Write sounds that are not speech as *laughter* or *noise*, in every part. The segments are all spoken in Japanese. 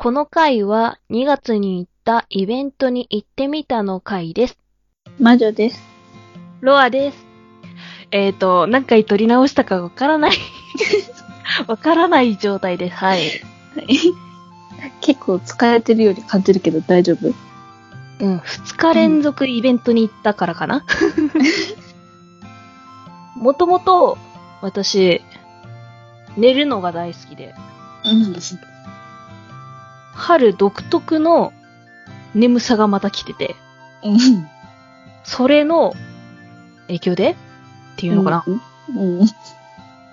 この回は2月に行ったイベントに行ってみたの回です。魔女です。ロアです。えっ、ー、と、何回撮り直したかわからない。*laughs* わからない状態です。はい。結構疲れてるように感じるけど大丈夫？うん、2日連続イベントに行ったからかな。*laughs* もともと、私、寝るのが大好きで、うん。春独特の眠さがまた来てて、うん。それの影響で？っていうのかな？うん。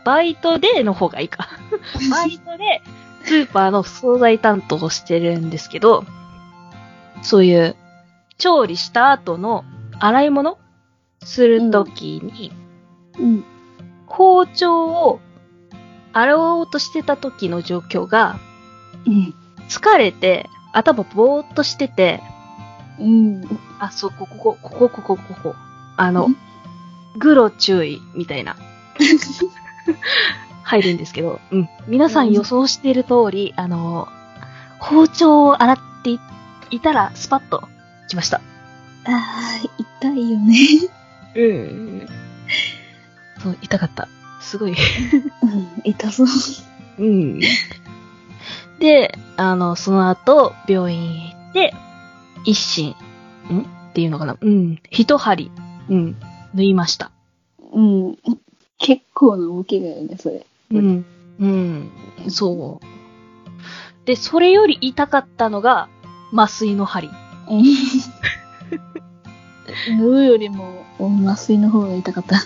バイトでの方がいいか。*laughs* バイトでスーパーの惣菜担当をしてるんですけど、そういう調理した後の洗い物するときに、うん。包丁を洗おうとしてた時の状況が、うん。疲れて頭ぼーっとしてて、うん。あ、そう、ここ、ここ、ここ、ここ、ここ。あのん、グロ注意みたいな。*laughs* 入るんですけど、うん。皆さん予想している通り、あの、包丁を洗っていいたら、スパッと来ました。ああ、痛いよね。うん。そう、痛かった。すごい。*laughs* うん。痛そう。うん。で、あの、その後、病院へ行って、一心、ん？っていうのかな？うん。一針、うん。縫いました。うん。結構な大きがよね、それ。うん。うん。そう。で、それより痛かったのが、麻酔の針。うん。縫うよりも、麻酔の方が痛かった。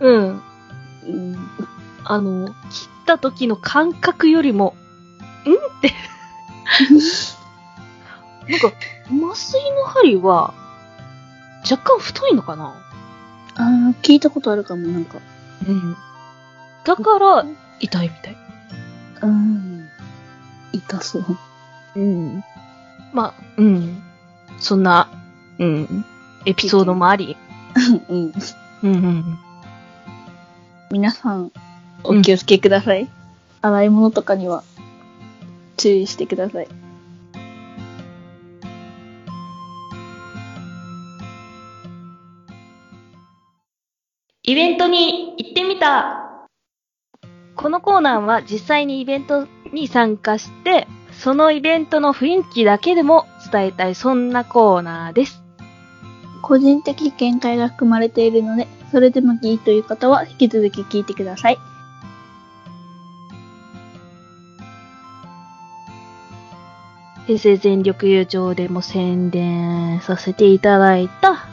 うん。うん。あの、切った時の感覚よりも、んって。*laughs* なんか、麻酔の針は、若干太いのかな？ああ、聞いたことあるかも、なんか。うん。だから、痛いみたい。うん。痛そう。うん。まあ、うん。そんな、うん。エピソードもあり。*laughs* うん。うんうん。皆さん、お気をつけください。洗い物とかには、注意してください。イベントに行ってみたこのコーナーは実際にイベントに参加して、そのイベントの雰囲気だけでも伝えたい、そんなコーナーです。個人的見解が含まれているので、それでもいいという方は引き続き聞いてください。平成全力優勝でも宣伝させていただいた、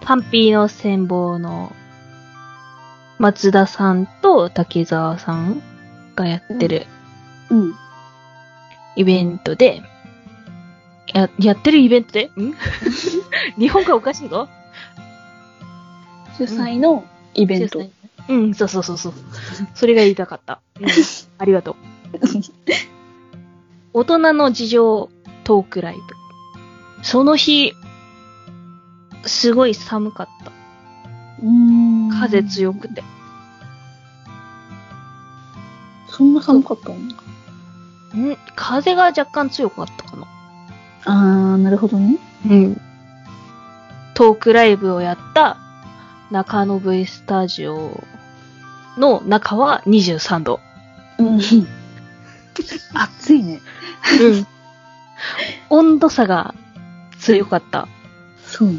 パンピーの戦望の松田さんと竹澤さんがやってるうん。イベントで、や、やってるイベントで？ん？*laughs* 日本がおかしいぞ主催のイベント。うん、そうそうそうそう。それが言いたかった。うん、ありがとう。*laughs* 大人の事情トークライブ。その日、すごい寒かった。うーん風強くて。そんな寒かったの？ん風が若干強かったかな。あー、なるほどね。うん。トークライブをやった中野 V スタジオの中は23度。うん。*laughs* 暑いね。うん。温度差が強かった。そう。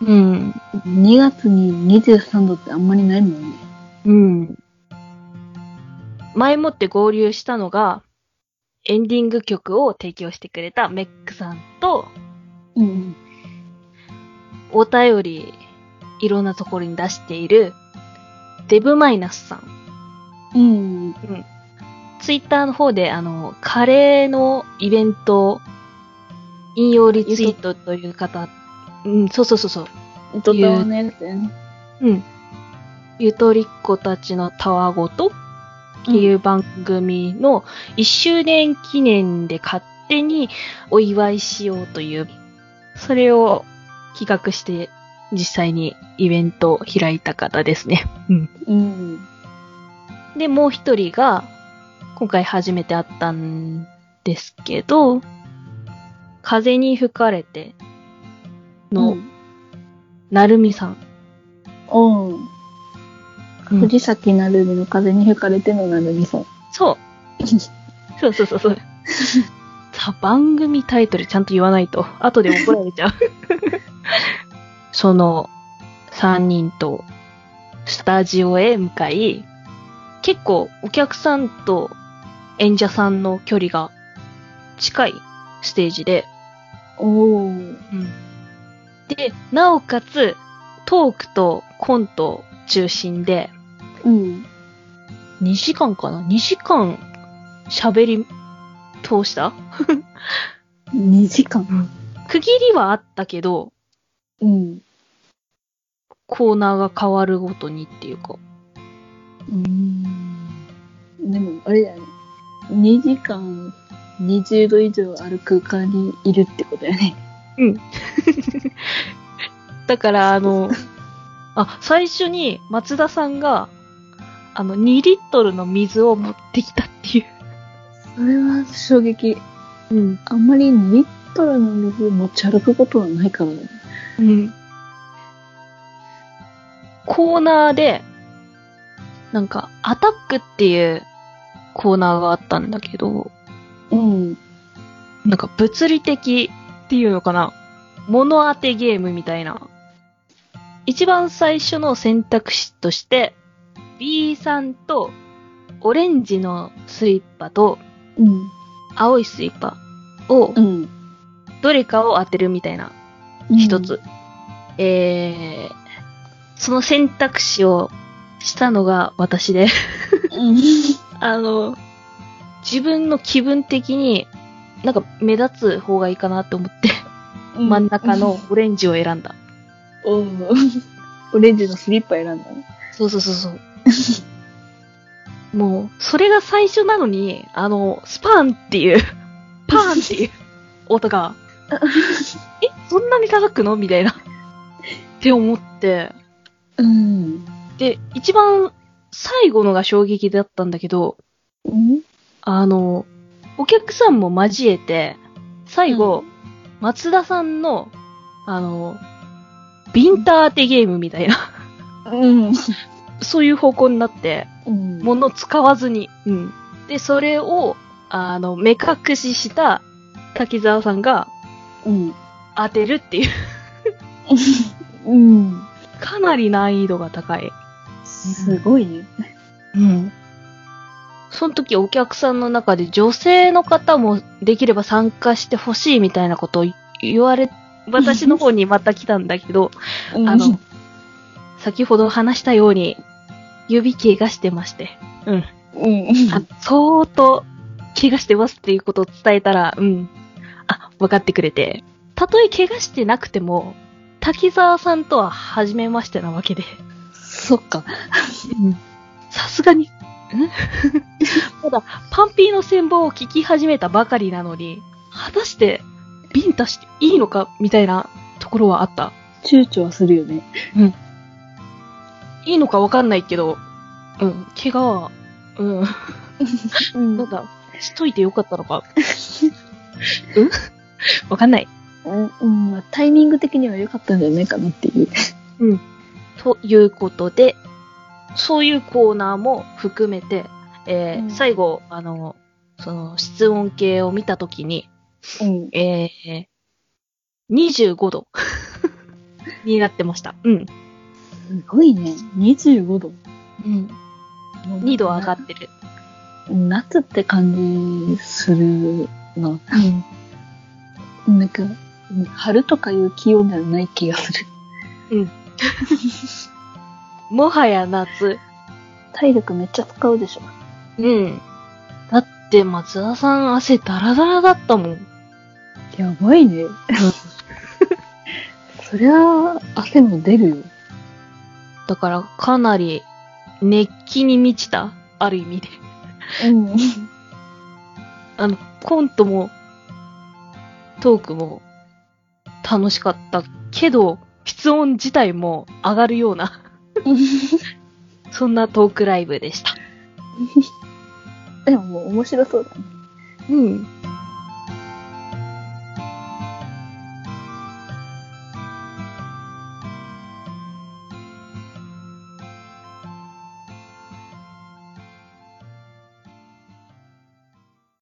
うん。2月に23度ってあんまりないもんね。うん。前もって合流したのが、エンディング曲を提供してくれたメックさんと、うん。お便り、いろんなところに出している、デブマイナスさん。うん。ツイッターの方で、あの、カレーのイベント、引用リツイートという方、うん、そうそうそうそう。ドタワのやつだよね。うん。ゆとりっ子たちのたわごとっていう番組の1周年記念で勝手にお祝いしようという、それを企画して実際にイベントを開いた方ですね。うん。うん。で、もう一人が、今回初めて会ったんですけど、風に吹かれての、うんなるみさん。おううん藤崎なるみの風に吹かれてのなるみさん。そう。*laughs* そうそうそうそう。さ、番組タイトルちゃんと言わないと、後で怒られちゃう。*laughs* その、三人と、スタジオへ向かい、結構お客さんと演者さんの距離が近いステージで、おお。で、なおかつ、トークとコント中心で、うん。2時間かな ?2 時間喋り通した？2時間。区切りはあったけど、うん。コーナーが変わるごとにっていうか。うん。でも、あれだよね。2時間20度以上ある空間にいるってことだよね。*laughs* だから、あの、あ、最初に松田さんが、あの、2リットルの水を持ってきたっていう。それは衝撃。うん。あんまり2リットルの水持ち歩くことはないからね。うん。コーナーで、なんか、アタックっていうコーナーがあったんだけど、うん。なんか物理的っていうのかな？物当てゲームみたいな。一番最初の選択肢として、B さんとオレンジのスリッパとうん。青いスリッパをうん。どれかを当てるみたいな一つ。えー、その選択肢をしたのが私で、うん。あの、自分の気分的になんか目立つ方がいいかなと思って、うん。真ん中のオレンジを選んだ。おうオレンジのスリッパ選んだの？そうそうそうそう。もう、それが最初なのに、あの、スパンっていう、*laughs* パーンっていう音が、*laughs* え、そんなに叩くの？みたいな。って思って、うん。で、一番最後のが衝撃だったんだけど、うんあの、お客さんも交えて、最後、松田さんの、あの、ビンタ当てゲームみたいな、うん。そういう方向になって、うん。物使わずに。うん。で、それを、あの、目隠しした滝沢さんがうん。当てるっていう、うん。かなり難易度が高い。すごいね。うん。その時お客さんの中で女性の方もできれば参加してほしいみたいなことを言われ、*laughs* 私の方にまた来たんだけど、あの、先ほど話したように、指怪我してまして。うん。うん。あ相当、怪我してますっていうことを伝えたら、うん。あ、分かってくれて。たとえ怪我してなくても、滝沢さんとは初めましてなわけで。そっか。さすがに、ん？*laughs* ただ、パンピーの戦法を聞き始めたばかりなのに、果たして、ビンタしていいのかみたいなところはあった。躊躇はするよね。いいのかわかんないけど、うん、怪我は、うん、うん *laughs* なんだ、しといてよかったのか。うん？わかんない。うん、うん、まあタイミング的には良かったんじゃないかなっていう。ということで、そういうコーナーも含めて、えーうん最後、あの、その、室温計を見たときに、うん。えー、25度 *laughs* になってました。うん。すごいね。25度。うん。2度上がってる。夏って感じするな。うん。なんか、春とかいう気温じゃない気がする。*laughs* もはや夏。体力めっちゃ使うでしょ。うん。だって松田さん汗ダラダラだったもん。やばいね。*laughs* そりゃ、汗も出るよ。だからかなり熱気に満ちた、ある意味で。うん。*laughs* あの、コントも、トークも楽しかったけど、室温自体も上がるような、*laughs* そんなトークライブでした。*laughs* でももう面白そうだね。うん。